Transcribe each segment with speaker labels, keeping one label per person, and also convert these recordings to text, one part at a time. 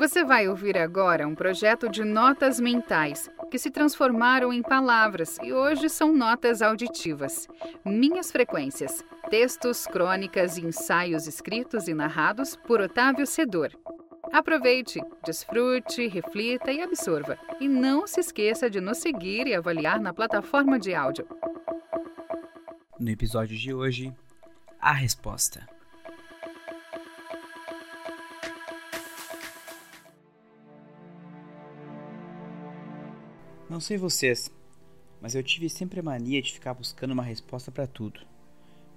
Speaker 1: Você vai ouvir agora um projeto de notas mentais que se transformaram em palavras e hoje são notas auditivas. Minhas frequências, textos, crônicas e ensaios escritos e narrados por Otávio Sedor. Aproveite, desfrute, reflita e absorva. E não se esqueça de nos seguir e avaliar na plataforma de áudio.
Speaker 2: No episódio de hoje, a resposta. Não sei vocês, mas eu tive sempre a mania de ficar buscando uma resposta para tudo.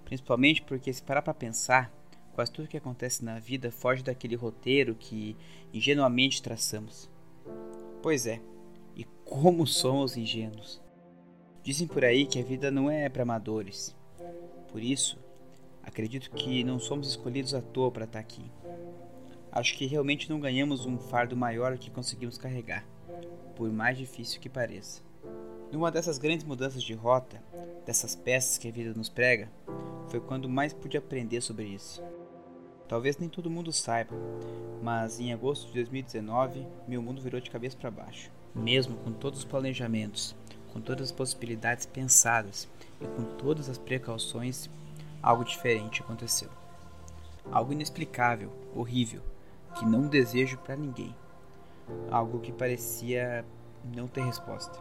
Speaker 2: Principalmente porque, se parar para pensar, quase tudo que acontece na vida foge daquele roteiro que ingenuamente traçamos. Pois é, e como somos ingênuos! Dizem por aí que a vida não é para amadores. Por isso, acredito que não somos escolhidos à toa para estar tá aqui. Acho que realmente não ganhamos um fardo maior que conseguimos carregar por mais difícil que pareça. Numa dessas grandes mudanças de rota, dessas peças que a vida nos prega, foi quando mais pude aprender sobre isso. Talvez nem todo mundo saiba, mas em agosto de 2019, meu mundo virou de cabeça para baixo. Mesmo com todos os planejamentos, com todas as possibilidades pensadas e com todas as precauções, algo diferente aconteceu. Algo inexplicável, horrível, que não desejo para ninguém algo que parecia não ter resposta.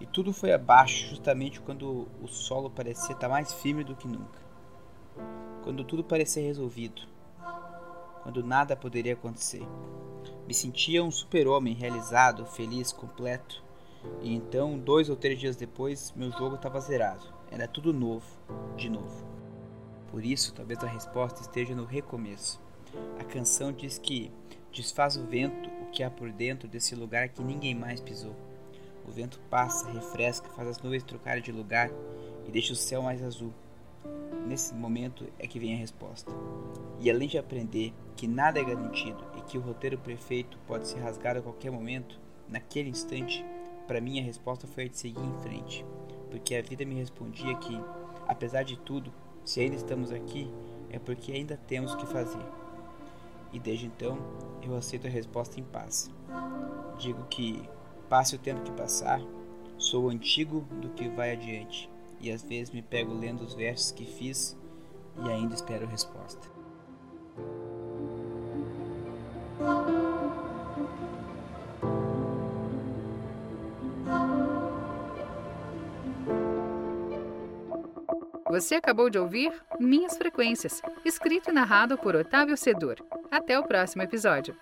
Speaker 2: E tudo foi abaixo justamente quando o solo parecia estar mais firme do que nunca. Quando tudo parecia resolvido. Quando nada poderia acontecer. Me sentia um super-homem realizado, feliz, completo. E então, dois ou três dias depois, meu jogo estava zerado. Era tudo novo, de novo. Por isso, talvez a resposta esteja no recomeço. A canção diz que desfaz o vento que há por dentro desse lugar que ninguém mais pisou. O vento passa, refresca, faz as nuvens trocarem de lugar e deixa o céu mais azul. Nesse momento é que vem a resposta. E além de aprender que nada é garantido e que o roteiro perfeito pode ser rasgado a qualquer momento, naquele instante, para mim a resposta foi a de seguir em frente, porque a vida me respondia que, apesar de tudo, se ainda estamos aqui, é porque ainda temos o que fazer e desde então eu aceito a resposta em paz. Digo que, passe o tempo que passar, sou antigo do que vai adiante, e às vezes me pego lendo os versos que fiz e ainda espero resposta.
Speaker 1: Você acabou de ouvir Minhas Frequências, escrito e narrado por Otávio Sedur. Até o próximo episódio.